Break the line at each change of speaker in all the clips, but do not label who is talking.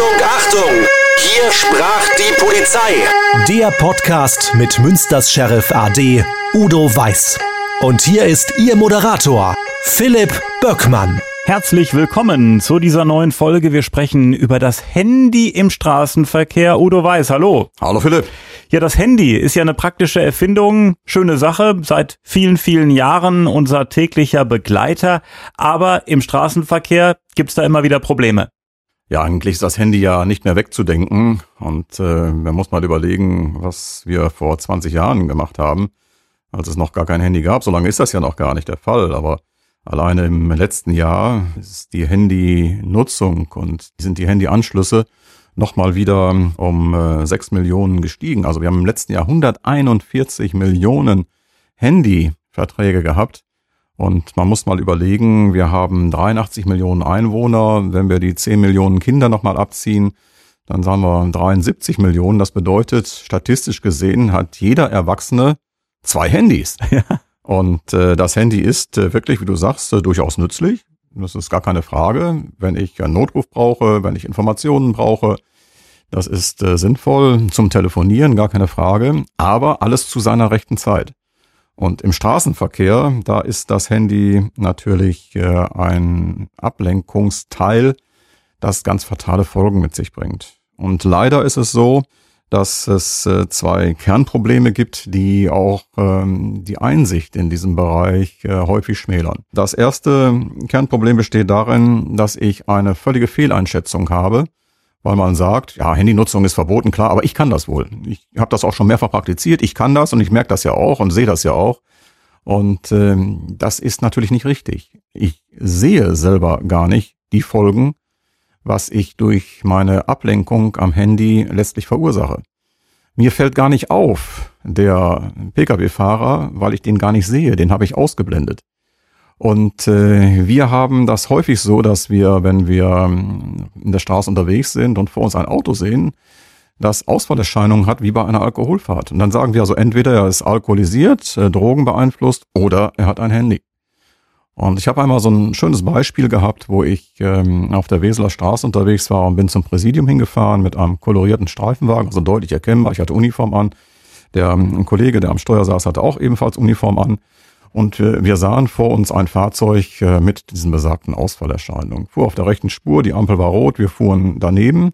Achtung, Achtung! Hier sprach die Polizei.
Der Podcast mit Münsters Sheriff AD Udo Weiß. Und hier ist Ihr Moderator, Philipp Böckmann.
Herzlich willkommen zu dieser neuen Folge. Wir sprechen über das Handy im Straßenverkehr. Udo Weiß, hallo.
Hallo Philipp.
Ja, das Handy ist ja eine praktische Erfindung, schöne Sache, seit vielen, vielen Jahren unser täglicher Begleiter. Aber im Straßenverkehr gibt's da immer wieder Probleme.
Ja, eigentlich ist das Handy ja nicht mehr wegzudenken. Und äh, man muss mal überlegen, was wir vor 20 Jahren gemacht haben, als es noch gar kein Handy gab. So lange ist das ja noch gar nicht der Fall. Aber alleine im letzten Jahr ist die Handynutzung und sind die Handyanschlüsse nochmal wieder um äh, 6 Millionen gestiegen. Also wir haben im letzten Jahr 141 Millionen Handyverträge gehabt. Und man muss mal überlegen, wir haben 83 Millionen Einwohner. Wenn wir die 10 Millionen Kinder nochmal abziehen, dann sagen wir 73 Millionen. Das bedeutet, statistisch gesehen hat jeder Erwachsene zwei Handys. Ja. Und äh, das Handy ist äh, wirklich, wie du sagst, äh, durchaus nützlich. Das ist gar keine Frage. Wenn ich einen Notruf brauche, wenn ich Informationen brauche, das ist äh, sinnvoll zum Telefonieren, gar keine Frage. Aber alles zu seiner rechten Zeit. Und im Straßenverkehr, da ist das Handy natürlich äh, ein Ablenkungsteil, das ganz fatale Folgen mit sich bringt. Und leider ist es so, dass es äh, zwei Kernprobleme gibt, die auch ähm, die Einsicht in diesem Bereich äh, häufig schmälern. Das erste Kernproblem besteht darin, dass ich eine völlige Fehleinschätzung habe weil man sagt, ja, Handynutzung ist verboten, klar, aber ich kann das wohl. Ich habe das auch schon mehrfach praktiziert, ich kann das und ich merke das ja auch und sehe das ja auch. Und ähm, das ist natürlich nicht richtig. Ich sehe selber gar nicht die Folgen, was ich durch meine Ablenkung am Handy letztlich verursache. Mir fällt gar nicht auf, der Pkw-Fahrer, weil ich den gar nicht sehe, den habe ich ausgeblendet. Und äh, wir haben das häufig so, dass wir, wenn wir ähm, in der Straße unterwegs sind und vor uns ein Auto sehen, das Ausfallerscheinungen hat wie bei einer Alkoholfahrt. Und dann sagen wir also entweder er ist alkoholisiert, äh, Drogen beeinflusst oder er hat ein Handy. Und ich habe einmal so ein schönes Beispiel gehabt, wo ich ähm, auf der Weseler Straße unterwegs war und bin zum Präsidium hingefahren mit einem kolorierten Streifenwagen, also deutlich erkennbar. Ich hatte Uniform an. Der ähm, Kollege, der am Steuer saß, hatte auch ebenfalls Uniform an. Und äh, wir sahen vor uns ein Fahrzeug äh, mit diesen besagten Ausfallerscheinungen. Fuhr auf der rechten Spur, die Ampel war rot, wir fuhren daneben.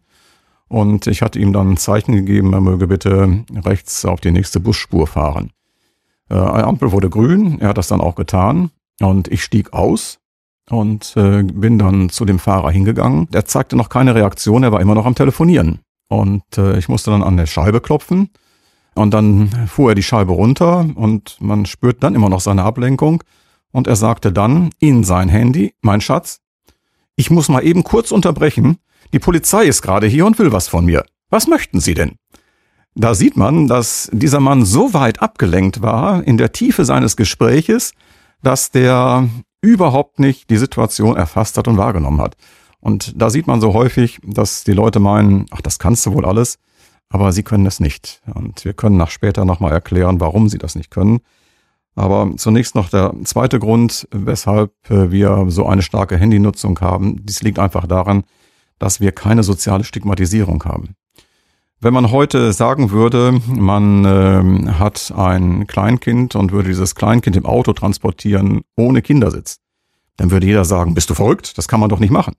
Und ich hatte ihm dann ein Zeichen gegeben, er möge bitte rechts auf die nächste Busspur fahren. Äh, eine Ampel wurde grün, er hat das dann auch getan. Und ich stieg aus und äh, bin dann zu dem Fahrer hingegangen. Der zeigte noch keine Reaktion, er war immer noch am Telefonieren. Und ich musste dann an der Scheibe klopfen und dann fuhr er die Scheibe runter und man spürt dann immer noch seine Ablenkung. Und er sagte dann in sein Handy, mein Schatz, ich muss mal eben kurz unterbrechen. Die Polizei ist gerade hier und will was von mir. Was möchten Sie denn? Da sieht man, dass dieser Mann so weit abgelenkt war in der Tiefe seines Gespräches, dass der überhaupt nicht die Situation erfasst hat und wahrgenommen hat. Und da sieht man so häufig, dass die Leute meinen, ach, das kannst du wohl alles aber sie können es nicht. Und wir können nach später nochmal erklären, warum sie das nicht können. Aber zunächst noch der zweite Grund, weshalb äh, wir so eine starke Handynutzung haben. Dies liegt einfach daran, dass wir keine soziale Stigmatisierung haben. Wenn man heute sagen würde, man äh, hat ein Kleinkind und würde dieses Kleinkind im Auto transportieren ohne Kindersitz, dann würde jeder sagen, bist du verrückt? Das kann man doch nicht machen.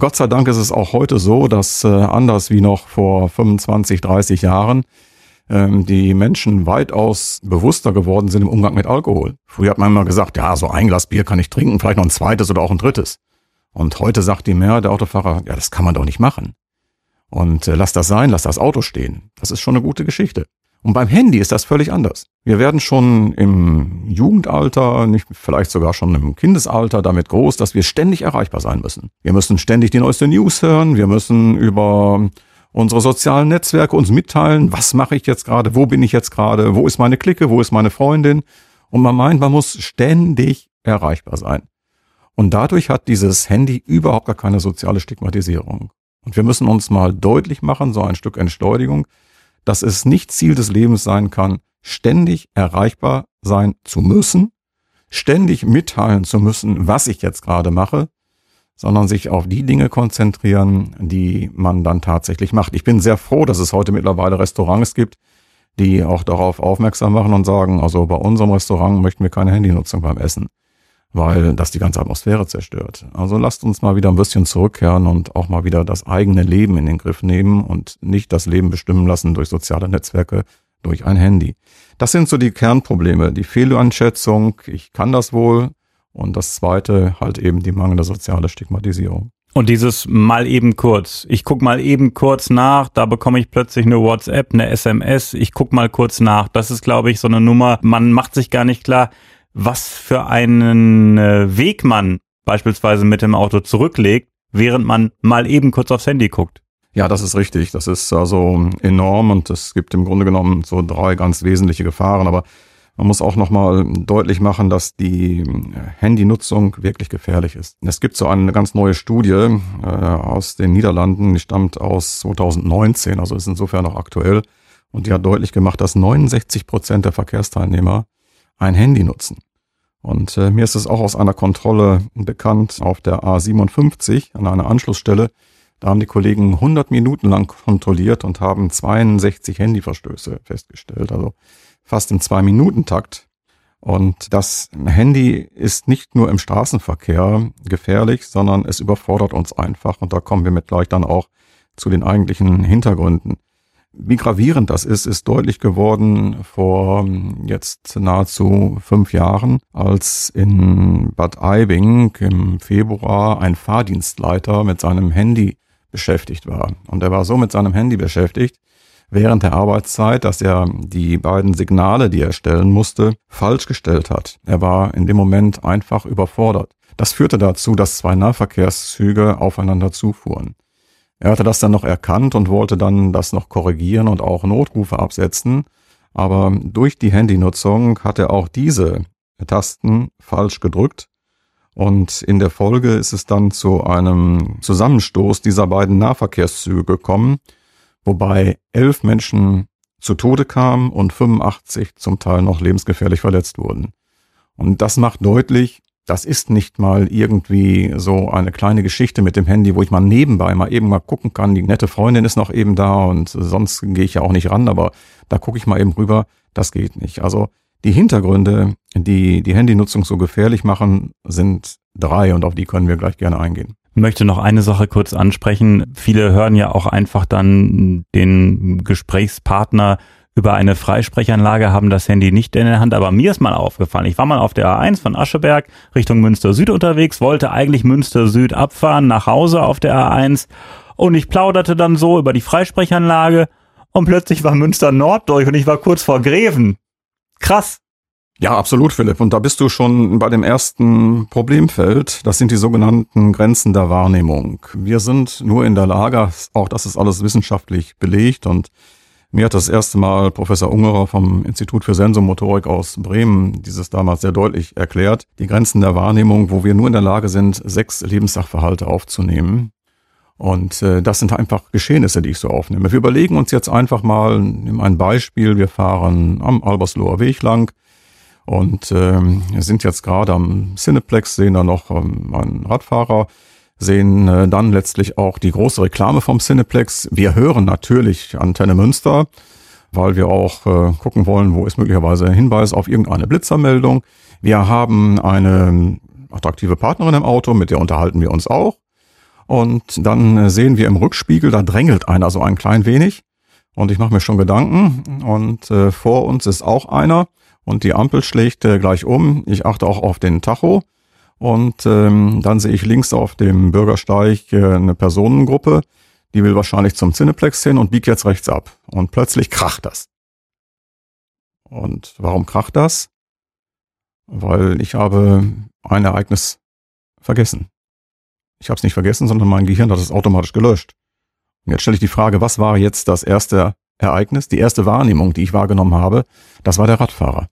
Gott sei Dank ist es auch heute so, dass äh, anders wie noch vor 25, 30 Jahren ähm, die Menschen weitaus bewusster geworden sind im Umgang mit Alkohol. Früher hat man immer gesagt, ja, so ein Glas Bier kann ich trinken, vielleicht noch ein zweites oder auch ein drittes. Und heute sagt die Mehrheit der Autofahrer, ja, das kann man doch nicht machen. Und äh, lass das sein, lass das Auto stehen. Das ist schon eine gute Geschichte. Und beim Handy ist das völlig anders. Wir werden schon im Jugendalter, nicht vielleicht sogar schon im Kindesalter damit groß, dass wir ständig erreichbar sein müssen. Wir müssen ständig die neueste News hören, wir müssen über unsere sozialen Netzwerke uns mitteilen, was mache ich jetzt gerade, wo bin ich jetzt gerade, wo ist meine Clique, wo ist meine Freundin. Und man meint, man muss ständig erreichbar sein. Und dadurch hat dieses Handy überhaupt gar keine soziale Stigmatisierung. Und wir müssen uns mal deutlich machen, so ein Stück Entschleunigung, dass es nicht Ziel des Lebens sein kann, ständig erreichbar sein zu müssen, ständig mitteilen zu müssen, was ich jetzt gerade mache, sondern sich auf die Dinge konzentrieren, die man dann tatsächlich macht. Ich bin sehr froh, dass es heute mittlerweile Restaurants gibt, die auch darauf aufmerksam machen und sagen, also bei unserem Restaurant möchten wir keine Handynutzung beim Essen, weil das die ganze Atmosphäre zerstört. Also lasst uns mal wieder ein bisschen zurückkehren und auch mal wieder das eigene Leben in den Griff nehmen und nicht das Leben bestimmen lassen durch soziale Netzwerke, durch ein Handy. Das sind so die Kernprobleme, die Fehleinschätzung, ich kann das wohl, und das zweite halt eben die mangelnde soziale Stigmatisierung.
Und dieses mal eben kurz. Ich guck mal eben kurz nach, da bekomme ich plötzlich eine WhatsApp, eine SMS, ich guck mal kurz nach. Das ist, glaube ich, so eine Nummer. Man macht sich gar nicht klar, was für einen äh, Weg man beispielsweise mit dem Auto zurücklegt, während man mal eben kurz aufs Handy guckt.
Ja, das ist richtig. Das ist also enorm und es gibt im Grunde genommen so drei ganz wesentliche Gefahren. Aber man muss auch nochmal deutlich machen, dass die äh, Handynutzung wirklich gefährlich ist. Es gibt so eine ganz neue Studie äh, aus den Niederlanden, die stammt aus 2019, also ist insofern noch aktuell. Und die hat deutlich gemacht, dass 69 Prozent der Verkehrsteilnehmer ein Handy nutzen. Und äh, mir ist es auch aus einer Kontrolle bekannt auf der A57 an einer Anschlussstelle. Da haben die Kollegen 100 Minuten lang kontrolliert und haben 62 Handyverstöße festgestellt. Also fast im Zwei-Minuten-Takt. Und das Handy ist nicht nur im Straßenverkehr gefährlich, sondern es überfordert uns einfach. Und da kommen wir mit gleich dann auch zu den eigentlichen Hintergründen. Wie gravierend das ist, ist deutlich geworden vor jetzt nahezu fünf Jahren, als in Bad Aibing im Februar ein Fahrdienstleiter mit seinem Handy beschäftigt war. Und er war so mit seinem Handy beschäftigt, während der Arbeitszeit, dass er die beiden Signale, die er stellen musste, falsch gestellt hat. Er war in dem Moment einfach überfordert. Das führte dazu, dass zwei Nahverkehrszüge aufeinander zufuhren. Er hatte das dann noch erkannt und wollte dann das noch korrigieren und auch Notrufe absetzen. Aber durch die Handynutzung hat er auch diese Tasten falsch gedrückt. Und in der Folge ist es dann zu einem Zusammenstoß dieser beiden Nahverkehrszüge gekommen, wobei elf Menschen zu Tode kamen und 85 zum Teil noch lebensgefährlich verletzt wurden. Und das macht deutlich, das ist nicht mal irgendwie so eine kleine Geschichte mit dem Handy, wo ich mal nebenbei mal eben mal gucken kann, die nette Freundin ist noch eben da und sonst gehe ich ja auch nicht ran, aber da gucke ich mal eben rüber, das geht nicht. Also die Hintergründe, die die Handynutzung so gefährlich machen, sind drei und auf die können wir gleich gerne eingehen
möchte noch eine Sache kurz ansprechen. Viele hören ja auch einfach dann den Gesprächspartner über eine Freisprechanlage, haben das Handy nicht in der Hand. Aber mir ist mal aufgefallen, ich war mal auf der A1 von Ascheberg Richtung Münster Süd unterwegs, wollte eigentlich Münster Süd abfahren, nach Hause auf der A1 und ich plauderte dann so über die Freisprechanlage und plötzlich war Münster Nord durch und ich war kurz vor Greven. Krass.
Ja, absolut, Philipp. Und da bist du schon bei dem ersten Problemfeld. Das sind die sogenannten Grenzen der Wahrnehmung. Wir sind nur in der Lage, auch das ist alles wissenschaftlich belegt und mir hat das erste Mal Professor Ungerer vom Institut für Sensomotorik aus Bremen dieses damals sehr deutlich erklärt. Die Grenzen der Wahrnehmung, wo wir nur in der Lage sind, sechs Lebenssachverhalte aufzunehmen. Und äh, das sind einfach Geschehnisse, die ich so aufnehme. Wir überlegen uns jetzt einfach mal, nehmen ein Beispiel, wir fahren am Albersloher Weg lang und ähm, sind jetzt gerade am Cineplex, sehen da noch ähm, einen Radfahrer, sehen äh, dann letztlich auch die große Reklame vom Cineplex. Wir hören natürlich Antenne Münster, weil wir auch äh, gucken wollen, wo ist möglicherweise ein Hinweis auf irgendeine Blitzermeldung. Wir haben eine attraktive Partnerin im Auto, mit der unterhalten wir uns auch. Und dann äh, sehen wir im Rückspiegel, da drängelt einer so ein klein wenig. Und ich mache mir schon Gedanken. Und äh, vor uns ist auch einer und die Ampel schlägt äh, gleich um. Ich achte auch auf den Tacho und ähm, dann sehe ich links auf dem Bürgersteig äh, eine Personengruppe, die will wahrscheinlich zum Cineplex hin und biegt jetzt rechts ab. Und plötzlich kracht das. Und warum kracht das? Weil ich habe ein Ereignis vergessen. Ich habe es nicht vergessen, sondern mein Gehirn hat es automatisch gelöscht. Und jetzt stelle ich die Frage, was war jetzt das erste Ereignis, die erste Wahrnehmung, die ich wahrgenommen habe? Das war der Radfahrer.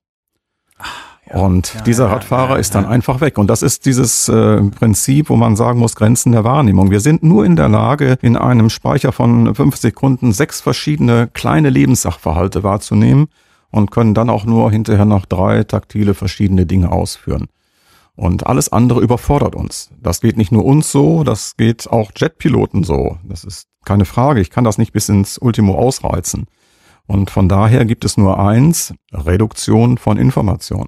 Und ja, dieser Radfahrer ja, ist dann einfach weg. Und das ist dieses äh, Prinzip, wo man sagen muss, Grenzen der Wahrnehmung. Wir sind nur in der Lage, in einem Speicher von fünf Sekunden sechs verschiedene kleine Lebenssachverhalte wahrzunehmen und können dann auch nur hinterher noch drei taktile verschiedene Dinge ausführen. Und alles andere überfordert uns. Das geht nicht nur uns so, das geht auch Jetpiloten so. Das ist keine Frage. Ich kann das nicht bis ins Ultimo ausreizen. Und von daher gibt es nur eins, Reduktion von Information.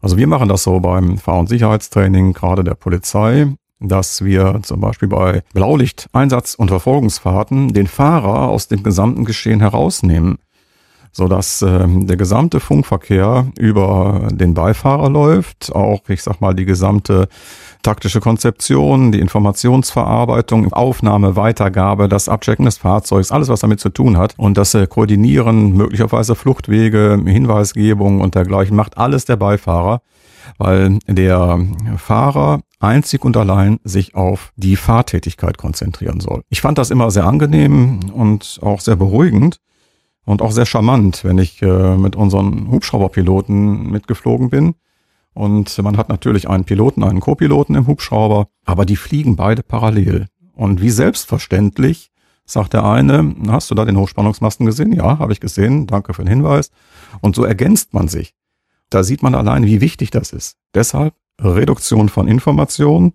Also wir machen das so beim Fahr- und Sicherheitstraining, gerade der Polizei, dass wir zum Beispiel bei Blaulichteinsatz und Verfolgungsfahrten den Fahrer aus dem gesamten Geschehen herausnehmen so dass äh, der gesamte Funkverkehr über den Beifahrer läuft, auch ich sag mal die gesamte taktische Konzeption, die Informationsverarbeitung, Aufnahme, Weitergabe, das Abchecken des Fahrzeugs, alles was damit zu tun hat. Und das äh, Koordinieren, möglicherweise Fluchtwege, Hinweisgebung und dergleichen macht alles der Beifahrer, weil der Fahrer einzig und allein sich auf die Fahrtätigkeit konzentrieren soll. Ich fand das immer sehr angenehm und auch sehr beruhigend, und auch sehr charmant, wenn ich äh, mit unseren Hubschrauberpiloten mitgeflogen bin. Und man hat natürlich einen Piloten, einen Co-Piloten im Hubschrauber, aber die fliegen beide parallel. Und wie selbstverständlich sagt der eine, hast du da den Hochspannungsmasten gesehen? Ja, habe ich gesehen, danke für den Hinweis. Und so ergänzt man sich. Da sieht man allein, wie wichtig das ist. Deshalb Reduktion von Informationen.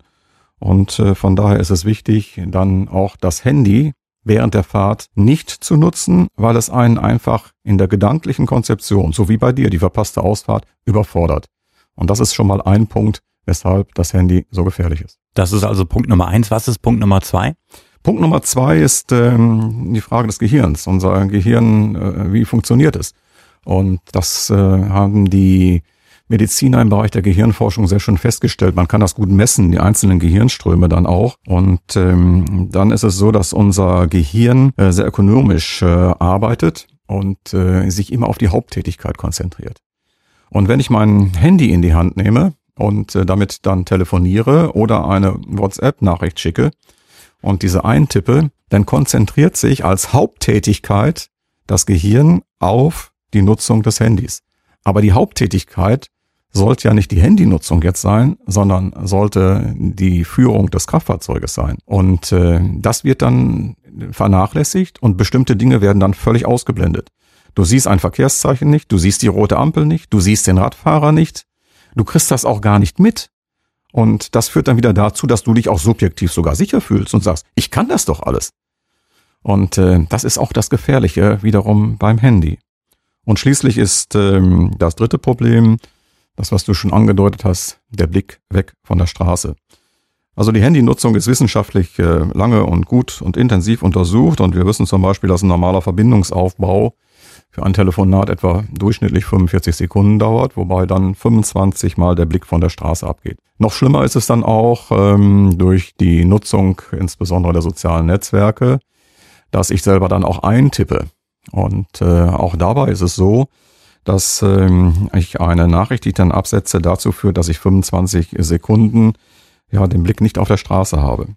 Und äh, von daher ist es wichtig, dann auch das Handy während der Fahrt nicht zu nutzen, weil es einen einfach in der gedanklichen Konzeption, so wie bei dir, die verpasste Ausfahrt, überfordert. Und das ist schon mal ein Punkt, weshalb das Handy so gefährlich ist.
Das ist also Punkt Nummer eins. Was ist Punkt Nummer zwei?
Punkt Nummer zwei ist ähm, die Frage des Gehirns. Unser Gehirn, äh, wie funktioniert es? Und das äh, haben die Mediziner im Bereich der Gehirnforschung sehr schön festgestellt. Man kann das gut messen, die einzelnen Gehirnströme dann auch. Und ähm, dann ist es so, dass unser Gehirn äh, sehr ökonomisch äh, arbeitet und äh, sich immer auf die Haupttätigkeit konzentriert. Und wenn ich mein Handy in die Hand nehme und äh, damit dann telefoniere oder eine WhatsApp-Nachricht schicke und diese eintippe, dann konzentriert sich als Haupttätigkeit das Gehirn auf die Nutzung des Handys. Aber die Haupttätigkeit sollte ja nicht die Handynutzung jetzt sein, sondern sollte die Führung des Kraftfahrzeuges sein. Und äh, das wird dann vernachlässigt und bestimmte Dinge werden dann völlig ausgeblendet. Du siehst ein Verkehrszeichen nicht, du siehst die rote Ampel nicht, du siehst den Radfahrer nicht, du kriegst das auch gar nicht mit. Und das führt dann wieder dazu, dass du dich auch subjektiv sogar sicher fühlst und sagst, ich kann das doch alles. Und äh, das ist auch das Gefährliche wiederum beim Handy. Und schließlich ist ähm, das dritte Problem, das, was du schon angedeutet hast, der Blick weg von der Straße. Also die Handynutzung ist wissenschaftlich äh, lange und gut und intensiv untersucht und wir wissen zum Beispiel, dass ein normaler Verbindungsaufbau für ein Telefonat etwa durchschnittlich 45 Sekunden dauert, wobei dann 25 Mal der Blick von der Straße abgeht. Noch schlimmer ist es dann auch ähm, durch die Nutzung insbesondere der sozialen Netzwerke, dass ich selber dann auch eintippe. Und äh, auch dabei ist es so, dass ähm, ich eine Nachricht, die ich dann absetze, dazu führt, dass ich 25 Sekunden ja den Blick nicht auf der Straße habe.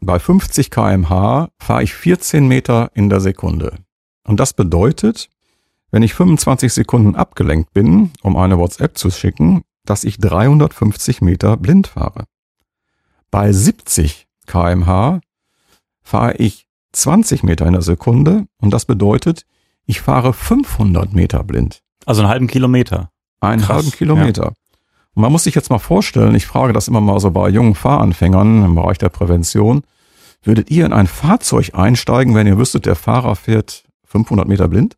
Bei 50 kmh fahre ich 14 Meter in der Sekunde. Und das bedeutet, wenn ich 25 Sekunden abgelenkt bin, um eine WhatsApp zu schicken, dass ich 350 Meter blind fahre. Bei 70 kmh fahre ich 20 Meter in der Sekunde und das bedeutet, ich fahre 500 Meter blind.
Also einen halben Kilometer.
Einen Krass, halben Kilometer. Ja. Und man muss sich jetzt mal vorstellen, ich frage das immer mal so bei jungen Fahranfängern im Bereich der Prävention, würdet ihr in ein Fahrzeug einsteigen, wenn ihr wüsstet, der Fahrer fährt 500 Meter blind?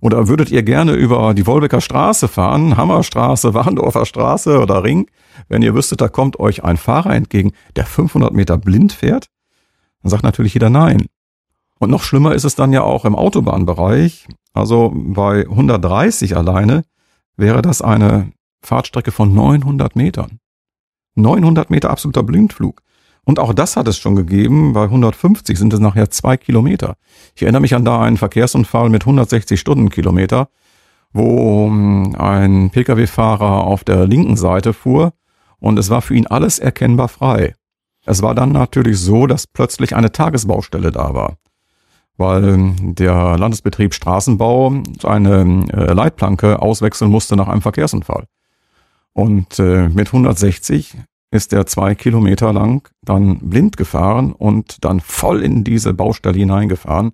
Oder würdet ihr gerne über die Wolbecker Straße fahren, Hammerstraße, Warndorfer Straße oder Ring, wenn ihr wüsstet, da kommt euch ein Fahrer entgegen, der 500 Meter blind fährt? Dann sagt natürlich jeder nein. Und noch schlimmer ist es dann ja auch im Autobahnbereich. Also bei 130 alleine wäre das eine Fahrtstrecke von 900 Metern. 900 Meter absoluter Blindflug. Und auch das hat es schon gegeben. Bei 150 sind es nachher zwei Kilometer. Ich erinnere mich an da einen Verkehrsunfall mit 160 Stundenkilometer, wo hm, ein Pkw-Fahrer auf der linken Seite fuhr und es war für ihn alles erkennbar frei. Es war dann natürlich so, dass plötzlich eine Tagesbaustelle da war weil ähm, der Landesbetrieb Straßenbau eine äh, Leitplanke auswechseln musste nach einem Verkehrsunfall. Und äh, mit 160 ist er zwei Kilometer lang dann blind gefahren und dann voll in diese Baustelle hineingefahren.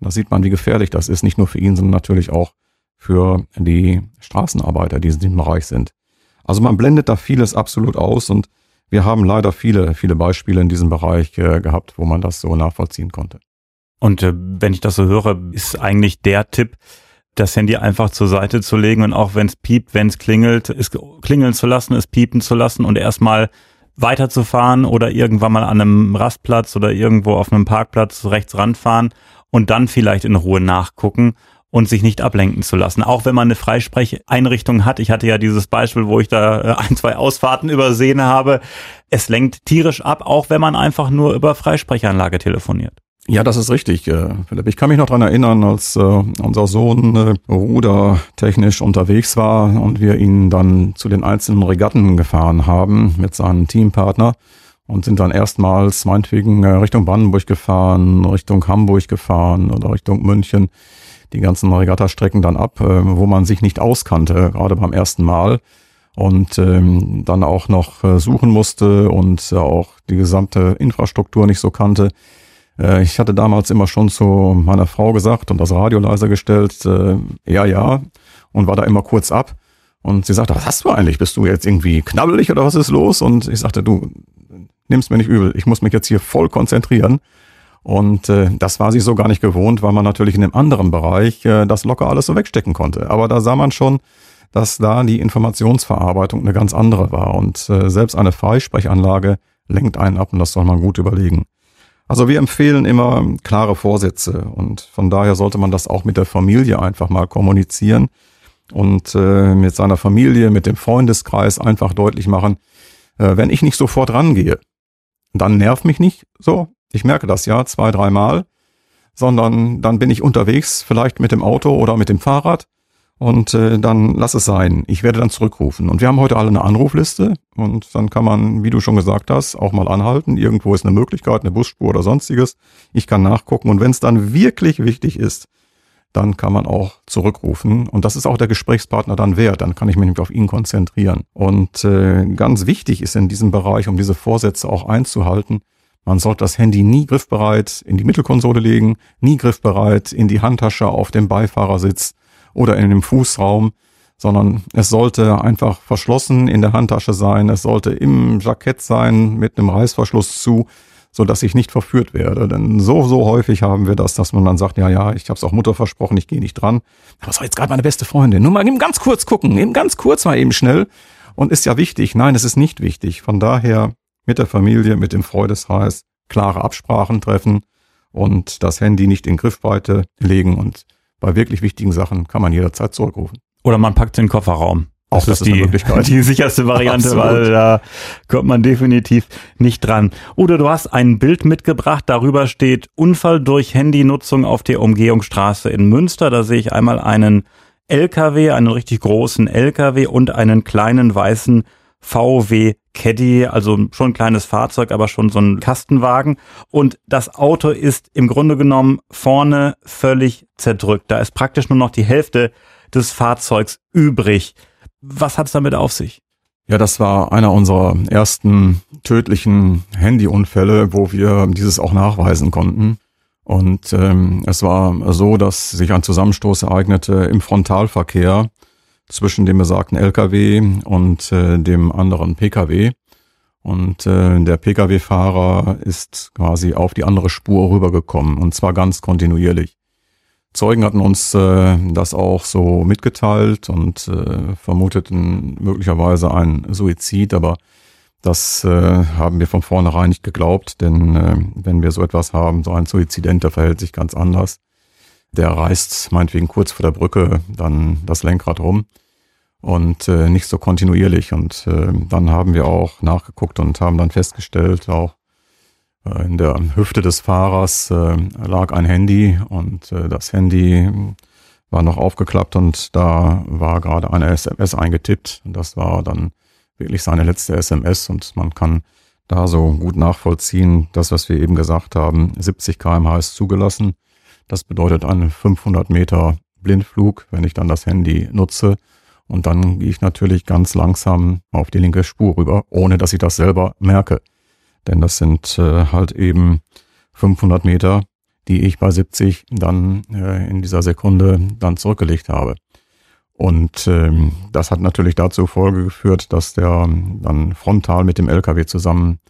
da sieht man, wie gefährlich das ist, nicht nur für ihn, sondern natürlich auch für die Straßenarbeiter, die in diesem Bereich sind. Also man blendet da vieles absolut aus und wir haben leider viele, viele Beispiele in diesem Bereich äh, gehabt, wo man das so nachvollziehen konnte.
Und äh, wenn ich das so höre, ist eigentlich der Tipp, das Handy einfach zur Seite zu legen und auch wenn es piept, wenn es klingelt, es klingeln zu lassen, es piepen zu lassen und erstmal weiterzufahren oder irgendwann mal an einem Rastplatz oder irgendwo auf einem Parkplatz rechts ranfahren und dann vielleicht in Ruhe nachgucken und sich nicht ablenken zu lassen. Auch wenn man eine Freisprecheinrichtung hat. Ich hatte ja dieses Beispiel, wo ich da äh, ein, zwei Ausfahrten übersehen habe. Es lenkt tierisch ab, auch wenn man einfach nur über Freisprechanlage telefoniert.
Ja, das ist richtig, äh, Philipp. Ich kann mich noch dran erinnern, als äh, unser Sohn äh, rudertechnisch unterwegs war und wir ihn dann zu den einzelnen Regatten gefahren haben mit seinem Teampartner und sind dann erstmals meinetwegen Richtung Brandenburg gefahren, Richtung Hamburg gefahren oder Richtung München die ganzen Regattastrecken dann ab, wo man sich nicht auskannte, gerade beim ersten Mal und ähm, dann auch noch suchen musste und auch die gesamte Infrastruktur nicht so kannte. Äh, ich hatte damals immer schon zu meiner Frau gesagt und das Radio leiser gestellt, äh, ja, ja, und war da immer kurz ab. Und sie sagte, was hast du eigentlich? Bist du jetzt irgendwie knabbelig oder was ist los? Und ich sagte, du nimmst mir nicht übel, ich muss mich jetzt hier voll konzentrieren. Und äh, das war sie so gar nicht gewohnt, weil man natürlich in dem anderen Bereich äh, das locker alles so wegstecken konnte. Aber da sah man schon, dass da die Informationsverarbeitung eine ganz andere war. Und äh, selbst eine Freisprechanlage lenkt einen ab und das soll man gut überlegen. Also wir empfehlen immer klare Vorsätze und von daher sollte man das auch mit der Familie einfach mal kommunizieren und äh, mit seiner Familie, mit dem Freundeskreis einfach deutlich machen, äh, wenn ich nicht sofort rangehe, dann nerv mich nicht so, ich merke das ja zwei, dreimal, sondern dann bin ich unterwegs, vielleicht mit dem Auto oder mit dem Fahrrad und äh, dann lass es sein. Ich werde dann zurückrufen. Und wir haben heute alle eine Anrufliste und dann kann man, wie du schon gesagt hast, auch mal anhalten. Irgendwo ist eine Möglichkeit, eine Busspur oder sonstiges. Ich kann nachgucken und wenn es dann wirklich wichtig ist, dann kann man auch zurückrufen. Und das ist auch der Gesprächspartner dann wert. Dann kann ich mich nämlich auf ihn konzentrieren. Und äh, ganz wichtig ist in diesem Bereich, um diese Vorsätze auch einzuhalten, man sollte das Handy nie griffbereit in die Mittelkonsole legen, nie griffbereit in die Handtasche auf dem Beifahrersitz oder in dem Fußraum, sondern es sollte einfach verschlossen in der Handtasche sein, es sollte im Jackett sein mit einem Reißverschluss zu, so dass ich nicht verführt werde. Denn so, so häufig haben wir das, dass man dann sagt, ja, ja, ich habe es auch Mutter versprochen, ich gehe nicht dran. Aber war jetzt gerade meine beste Freundin. Nur mal eben ganz kurz gucken, eben ganz kurz mal eben schnell. Und ist ja wichtig. Nein, es ist nicht wichtig. Von daher mit der Familie, mit dem Freudesreis klare Absprachen treffen und das Handy nicht in Griffweite legen und bei wirklich wichtigen Sachen kann man jederzeit zurückrufen.
Oder man packt den Kofferraum.
Das, Auch das ist, die,
die sicherste Variante, weil da kommt man definitiv nicht dran. Oder du hast ein Bild mitgebracht, darüber steht Unfall durch Handynutzung auf der Umgehungsstraße in Münster. Da sehe ich einmal einen LKW, einen richtig großen LKW und einen kleinen weißen VW Caddy, also schon ein kleines Fahrzeug, aber schon so ein Kastenwagen. Und das Auto ist im Grunde genommen vorne völlig zerdrückt. Da ist praktisch nur noch die Hälfte des Fahrzeugs übrig. Was hat es damit auf sich?
Ja, das war einer unserer ersten tödlichen Handyunfälle, wo wir dieses auch nachweisen konnten. Und ähm, es war so, dass sich ein Zusammenstoß ereignete im Frontalverkehr zwischen dem besagten LKW und äh, dem anderen PKW. Und äh, der Pkw-Fahrer ist quasi auf die andere Spur rübergekommen und zwar ganz kontinuierlich. Zeugen hatten uns äh, das auch so mitgeteilt und äh, vermuteten möglicherweise ein Suizid, aber das äh, haben wir von vornherein nicht geglaubt, denn äh, wenn wir so etwas haben, so ein Suizident, der verhält sich ganz anders. Der reißt meinetwegen kurz vor der Brücke dann das Lenkrad rum und äh, nicht so kontinuierlich. Und äh, dann haben wir auch nachgeguckt und haben dann festgestellt, auch äh, in der Hüfte des Fahrers äh, lag ein Handy und äh, das Handy war noch aufgeklappt und da war gerade eine SMS eingetippt. Und das war dann wirklich seine letzte SMS und man kann da so gut nachvollziehen, das, was wir eben gesagt haben, 70 kmh ist zugelassen. Das bedeutet einen 500 Meter Blindflug, wenn ich dann das Handy nutze. Und dann gehe ich natürlich ganz langsam auf die linke Spur rüber, ohne dass ich das selber merke. Denn das sind äh, halt eben 500 Meter, die ich bei 70 dann äh, in dieser Sekunde dann zurückgelegt habe. Und ähm, das hat natürlich dazu Folge geführt, dass der dann frontal mit dem LKW zusammen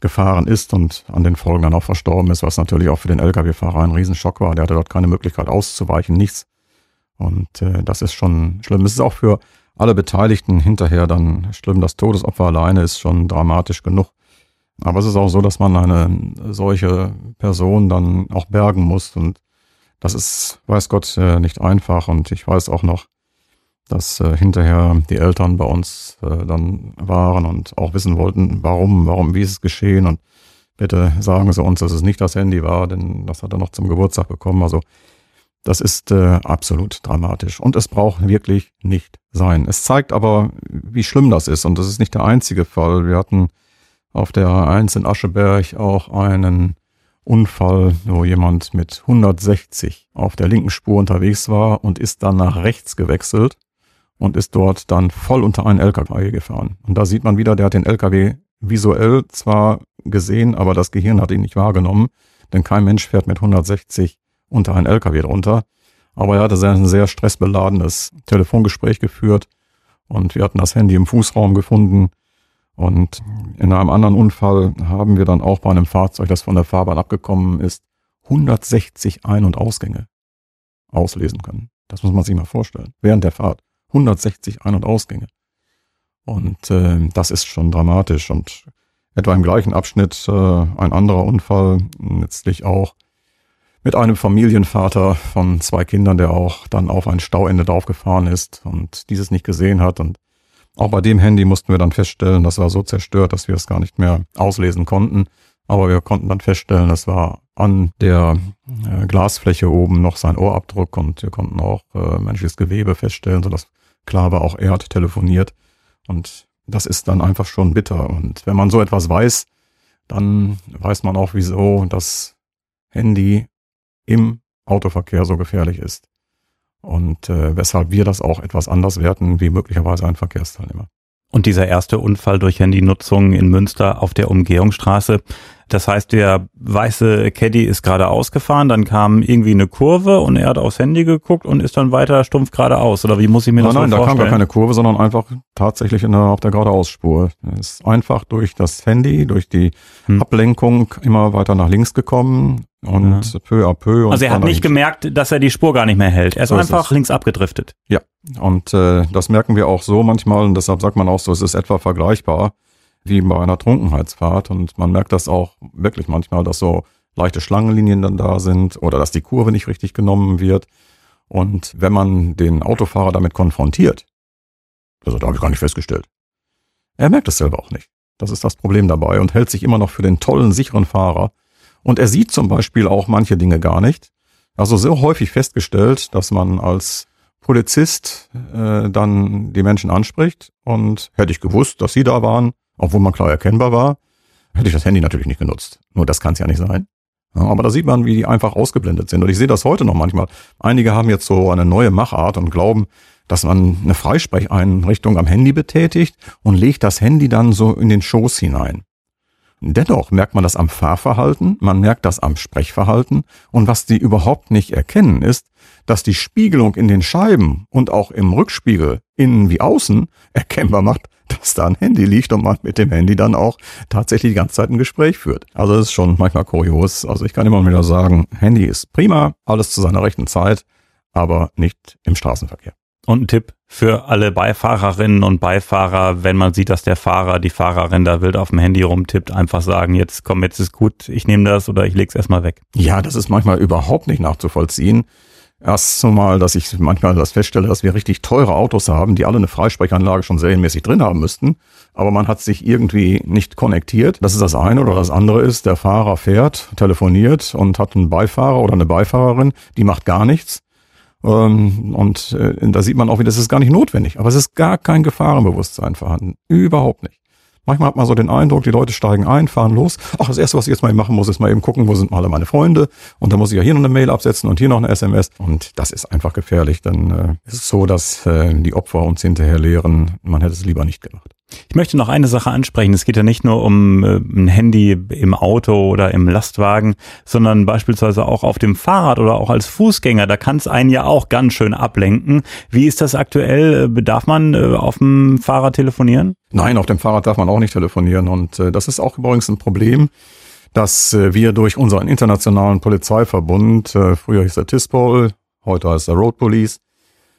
gefahren ist und an den Folgen dann auch verstorben ist, was natürlich auch für den Lkw-Fahrer ein Riesenschock war. Der hatte dort keine Möglichkeit auszuweichen, nichts. Und äh, das ist schon schlimm. Es ist auch für alle Beteiligten hinterher dann schlimm. Das Todesopfer alleine ist schon dramatisch genug. Aber es ist auch so, dass man eine solche Person dann auch bergen muss. Und das ist, weiß Gott, äh, nicht einfach. Und ich weiß auch noch, dass äh, hinterher die Eltern bei uns äh, dann waren und auch wissen wollten, warum, warum, wie ist es geschehen und bitte sagen Sie uns, dass es nicht das Handy war, denn das hat er noch zum Geburtstag bekommen. Also das ist äh, absolut dramatisch und es braucht wirklich nicht sein. Es zeigt aber, wie schlimm das ist und das ist nicht der einzige Fall. Wir hatten auf der 1 in Ascheberg auch einen Unfall, wo jemand mit 160 auf der linken Spur unterwegs war und ist dann nach rechts gewechselt und ist dort dann voll unter einen LKW gefahren. Und da sieht man wieder, der hat den LKW visuell zwar gesehen, aber das Gehirn hat ihn nicht wahrgenommen, denn kein Mensch fährt mit 160 unter einen LKW drunter. Aber er hatte ein sehr stressbeladenes Telefongespräch geführt und wir hatten das Handy im Fußraum gefunden. Und in einem anderen Unfall haben wir dann auch bei einem Fahrzeug, das von der Fahrbahn abgekommen ist, 160 Ein- und Ausgänge auslesen können. Das muss man sich mal vorstellen. Während der Fahrt. 160 Ein- und Ausgänge. Und äh, das ist schon dramatisch. Und etwa im gleichen Abschnitt äh, ein anderer Unfall, letztlich auch mit einem Familienvater von zwei Kindern, der auch dann auf ein Stauende draufgefahren ist und dieses nicht gesehen hat. Und auch bei dem Handy mussten wir dann feststellen, das war so zerstört, dass wir es gar nicht mehr auslesen konnten. Aber wir konnten dann feststellen, das war an der äh, Glasfläche oben noch sein Ohrabdruck und wir konnten auch äh, menschliches Gewebe feststellen, sodass klar war, auch er hat telefoniert. Und das ist dann einfach schon bitter. Und wenn man so etwas weiß, dann weiß man auch, wieso das Handy im Autoverkehr so gefährlich ist. Und äh, weshalb wir das auch etwas anders werten, wie möglicherweise ein Verkehrsteilnehmer.
Und dieser erste Unfall durch Handynutzung in Münster auf der Umgehungsstraße, das heißt, der weiße Caddy ist gerade ausgefahren, dann kam irgendwie eine Kurve und er hat aufs Handy geguckt und ist dann weiter stumpf geradeaus. Oder wie muss ich mir
nein,
das
nein,
vorstellen?
Nein, da kam gar keine Kurve, sondern einfach tatsächlich der, auf der geradeausspur. Er ist einfach durch das Handy, durch die hm. Ablenkung immer weiter nach links gekommen und ja. peu à peu.
also er hat nicht gemerkt, dass er die Spur gar nicht mehr hält. Er ist so einfach ist links abgedriftet.
Ja, und äh, das merken wir auch so manchmal und deshalb sagt man auch so, es ist etwa vergleichbar wie bei einer Trunkenheitsfahrt. Und man merkt das auch wirklich manchmal, dass so leichte Schlangenlinien dann da sind oder dass die Kurve nicht richtig genommen wird. Und wenn man den Autofahrer damit konfrontiert, also da habe ich gar nicht festgestellt, er merkt es selber auch nicht. Das ist das Problem dabei und hält sich immer noch für den tollen, sicheren Fahrer. Und er sieht zum Beispiel auch manche Dinge gar nicht. Also so häufig festgestellt, dass man als Polizist äh, dann die Menschen anspricht und hätte ich gewusst, dass sie da waren, obwohl man klar erkennbar war, hätte ich das Handy natürlich nicht genutzt. Nur das kann es ja nicht sein. Ja, aber da sieht man, wie die einfach ausgeblendet sind. Und ich sehe das heute noch manchmal. Einige haben jetzt so eine neue Machart und glauben, dass man eine Freisprecheinrichtung am Handy betätigt und legt das Handy dann so in den Schoß hinein. Dennoch merkt man das am Fahrverhalten, man merkt das am Sprechverhalten und was die überhaupt nicht erkennen ist, dass die Spiegelung in den Scheiben und auch im Rückspiegel, innen wie außen, erkennbar macht, dass da ein Handy liegt und man mit dem Handy dann auch tatsächlich die ganze Zeit ein Gespräch führt. Also das ist schon manchmal kurios. Also ich kann immer wieder sagen, Handy ist prima, alles zu seiner rechten Zeit, aber nicht im Straßenverkehr.
Und ein Tipp für alle Beifahrerinnen und Beifahrer, wenn man sieht, dass der Fahrer, die Fahrerin da wild auf dem Handy rumtippt, einfach sagen, jetzt komm, jetzt ist gut, ich nehme das oder ich leg's erstmal weg.
Ja, das ist manchmal überhaupt nicht nachzuvollziehen. Erst mal, dass ich manchmal das feststelle, dass wir richtig teure Autos haben, die alle eine Freisprechanlage schon serienmäßig drin haben müssten, aber man hat sich irgendwie nicht konnektiert. Das ist das eine oder das andere ist, der Fahrer fährt, telefoniert und hat einen Beifahrer oder eine Beifahrerin, die macht gar nichts. Ähm, und äh, da sieht man auch wieder, das ist gar nicht notwendig. Aber es ist gar kein Gefahrenbewusstsein vorhanden. Überhaupt nicht. Manchmal hat man so den Eindruck, die Leute steigen ein, fahren los. Ach, das erste, was ich jetzt mal machen muss, ist mal eben gucken, wo sind alle meine Freunde. Und dann muss ich ja hier noch eine Mail absetzen und hier noch eine SMS. Und das ist einfach gefährlich. Dann äh, ist es so, dass äh, die Opfer uns hinterher lehren, man hätte es lieber nicht gemacht.
Ich möchte noch eine Sache ansprechen. Es geht ja nicht nur um äh, ein Handy im Auto oder im Lastwagen, sondern beispielsweise auch auf dem Fahrrad oder auch als Fußgänger. Da kann es einen ja auch ganz schön ablenken. Wie ist das aktuell? Bedarf man äh, auf dem Fahrrad telefonieren?
Nein, auf dem Fahrrad darf man auch nicht telefonieren. Und äh, das ist auch übrigens ein Problem, dass äh, wir durch unseren internationalen Polizeiverbund, äh, früher hieß der TISPOL, heute heißt der Road Police,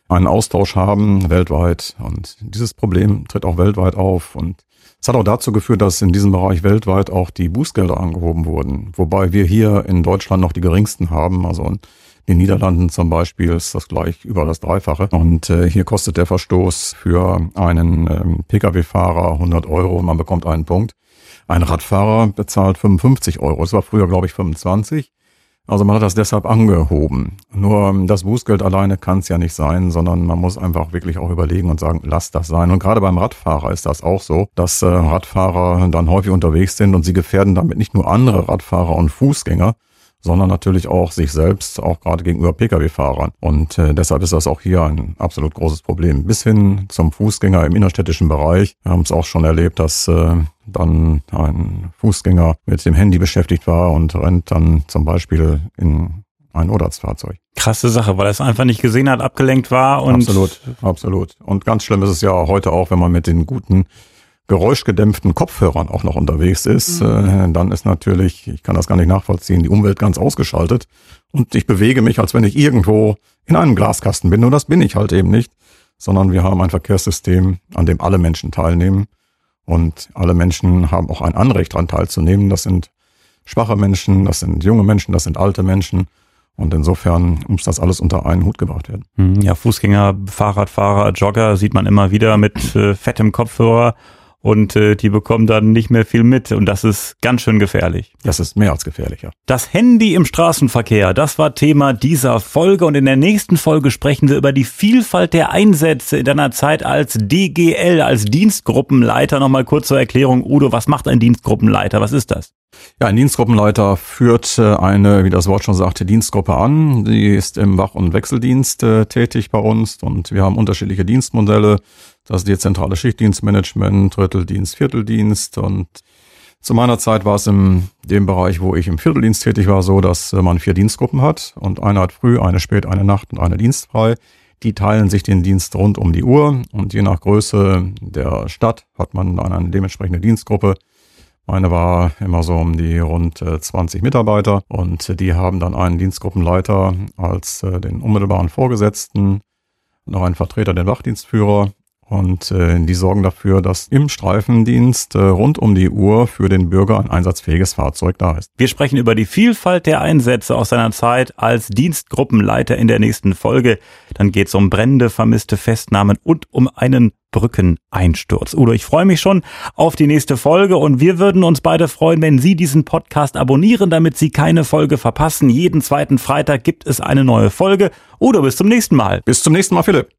einen Austausch haben weltweit. Und dieses Problem tritt auch weltweit auf. Und es hat auch dazu geführt, dass in diesem Bereich weltweit auch die Bußgelder angehoben wurden. Wobei wir hier in Deutschland noch die geringsten haben. Also in den Niederlanden zum Beispiel ist das gleich über das Dreifache. Und äh, hier kostet der Verstoß für einen ähm, Pkw-Fahrer 100 Euro man bekommt einen Punkt. Ein Radfahrer bezahlt 55 Euro. Das war früher, glaube ich, 25. Also man hat das deshalb angehoben. Nur ähm, das Bußgeld alleine kann es ja nicht sein, sondern man muss einfach wirklich auch überlegen und sagen, lass das sein. Und gerade beim Radfahrer ist das auch so, dass äh, Radfahrer dann häufig unterwegs sind und sie gefährden damit nicht nur andere Radfahrer und Fußgänger, sondern natürlich auch sich selbst, auch gerade gegenüber Pkw-Fahrern. Und äh, deshalb ist das auch hier ein absolut großes Problem. Bis hin zum Fußgänger im innerstädtischen Bereich. Wir haben es auch schon erlebt, dass äh, dann ein Fußgänger mit dem Handy beschäftigt war und rennt dann zum Beispiel in ein Odertsfahrzeug.
Krasse Sache, weil er es einfach nicht gesehen hat, abgelenkt war und.
Absolut, absolut. Und ganz schlimm ist es ja heute auch, wenn man mit den guten geräuschgedämpften Kopfhörern auch noch unterwegs ist, mhm. äh, dann ist natürlich, ich kann das gar nicht nachvollziehen, die Umwelt ganz ausgeschaltet und ich bewege mich, als wenn ich irgendwo in einem Glaskasten bin. Und das bin ich halt eben nicht, sondern wir haben ein Verkehrssystem, an dem alle Menschen teilnehmen und alle Menschen haben auch ein Anrecht daran teilzunehmen. Das sind schwache Menschen, das sind junge Menschen, das sind alte Menschen. Und insofern muss das alles unter einen Hut gebracht werden.
Mhm. Ja, Fußgänger, Fahrradfahrer, Jogger sieht man immer wieder mit äh, fettem Kopfhörer und äh, die bekommen dann nicht mehr viel mit und das ist ganz schön gefährlich.
Das ist mehr als gefährlicher.
Das Handy im Straßenverkehr, das war Thema dieser Folge und in der nächsten Folge sprechen wir über die Vielfalt der Einsätze in deiner Zeit als DGL, als Dienstgruppenleiter. Nochmal kurz zur Erklärung, Udo, was macht ein Dienstgruppenleiter? Was ist das?
Ja, ein Dienstgruppenleiter führt äh, eine, wie das Wort schon sagte, Dienstgruppe an. Die ist im Wach- und Wechseldienst äh, tätig bei uns und wir haben unterschiedliche Dienstmodelle. Das ist die zentrale Schichtdienstmanagement, Dritteldienst, Vierteldienst. Und zu meiner Zeit war es in dem Bereich, wo ich im Vierteldienst tätig war, so, dass äh, man vier Dienstgruppen hat. Und eine hat früh, eine spät, eine Nacht und eine dienstfrei. Die teilen sich den Dienst rund um die Uhr. Und je nach Größe der Stadt hat man dann eine dementsprechende Dienstgruppe. Meine war immer so um die rund 20 äh, Mitarbeiter. Und die haben dann einen Dienstgruppenleiter als äh, den unmittelbaren Vorgesetzten, noch einen Vertreter, den Wachdienstführer und äh, die sorgen dafür, dass im Streifendienst äh, rund um die Uhr für den Bürger ein einsatzfähiges Fahrzeug da ist.
Wir sprechen über die Vielfalt der Einsätze aus seiner Zeit als Dienstgruppenleiter in der nächsten Folge. Dann geht es um Brände, vermisste Festnahmen und um einen Brückeneinsturz. Udo, ich freue mich schon auf die nächste Folge und wir würden uns beide freuen, wenn Sie diesen Podcast abonnieren, damit Sie keine Folge verpassen. Jeden zweiten Freitag gibt es eine neue Folge. Udo, bis zum nächsten Mal.
Bis zum nächsten Mal, Philipp.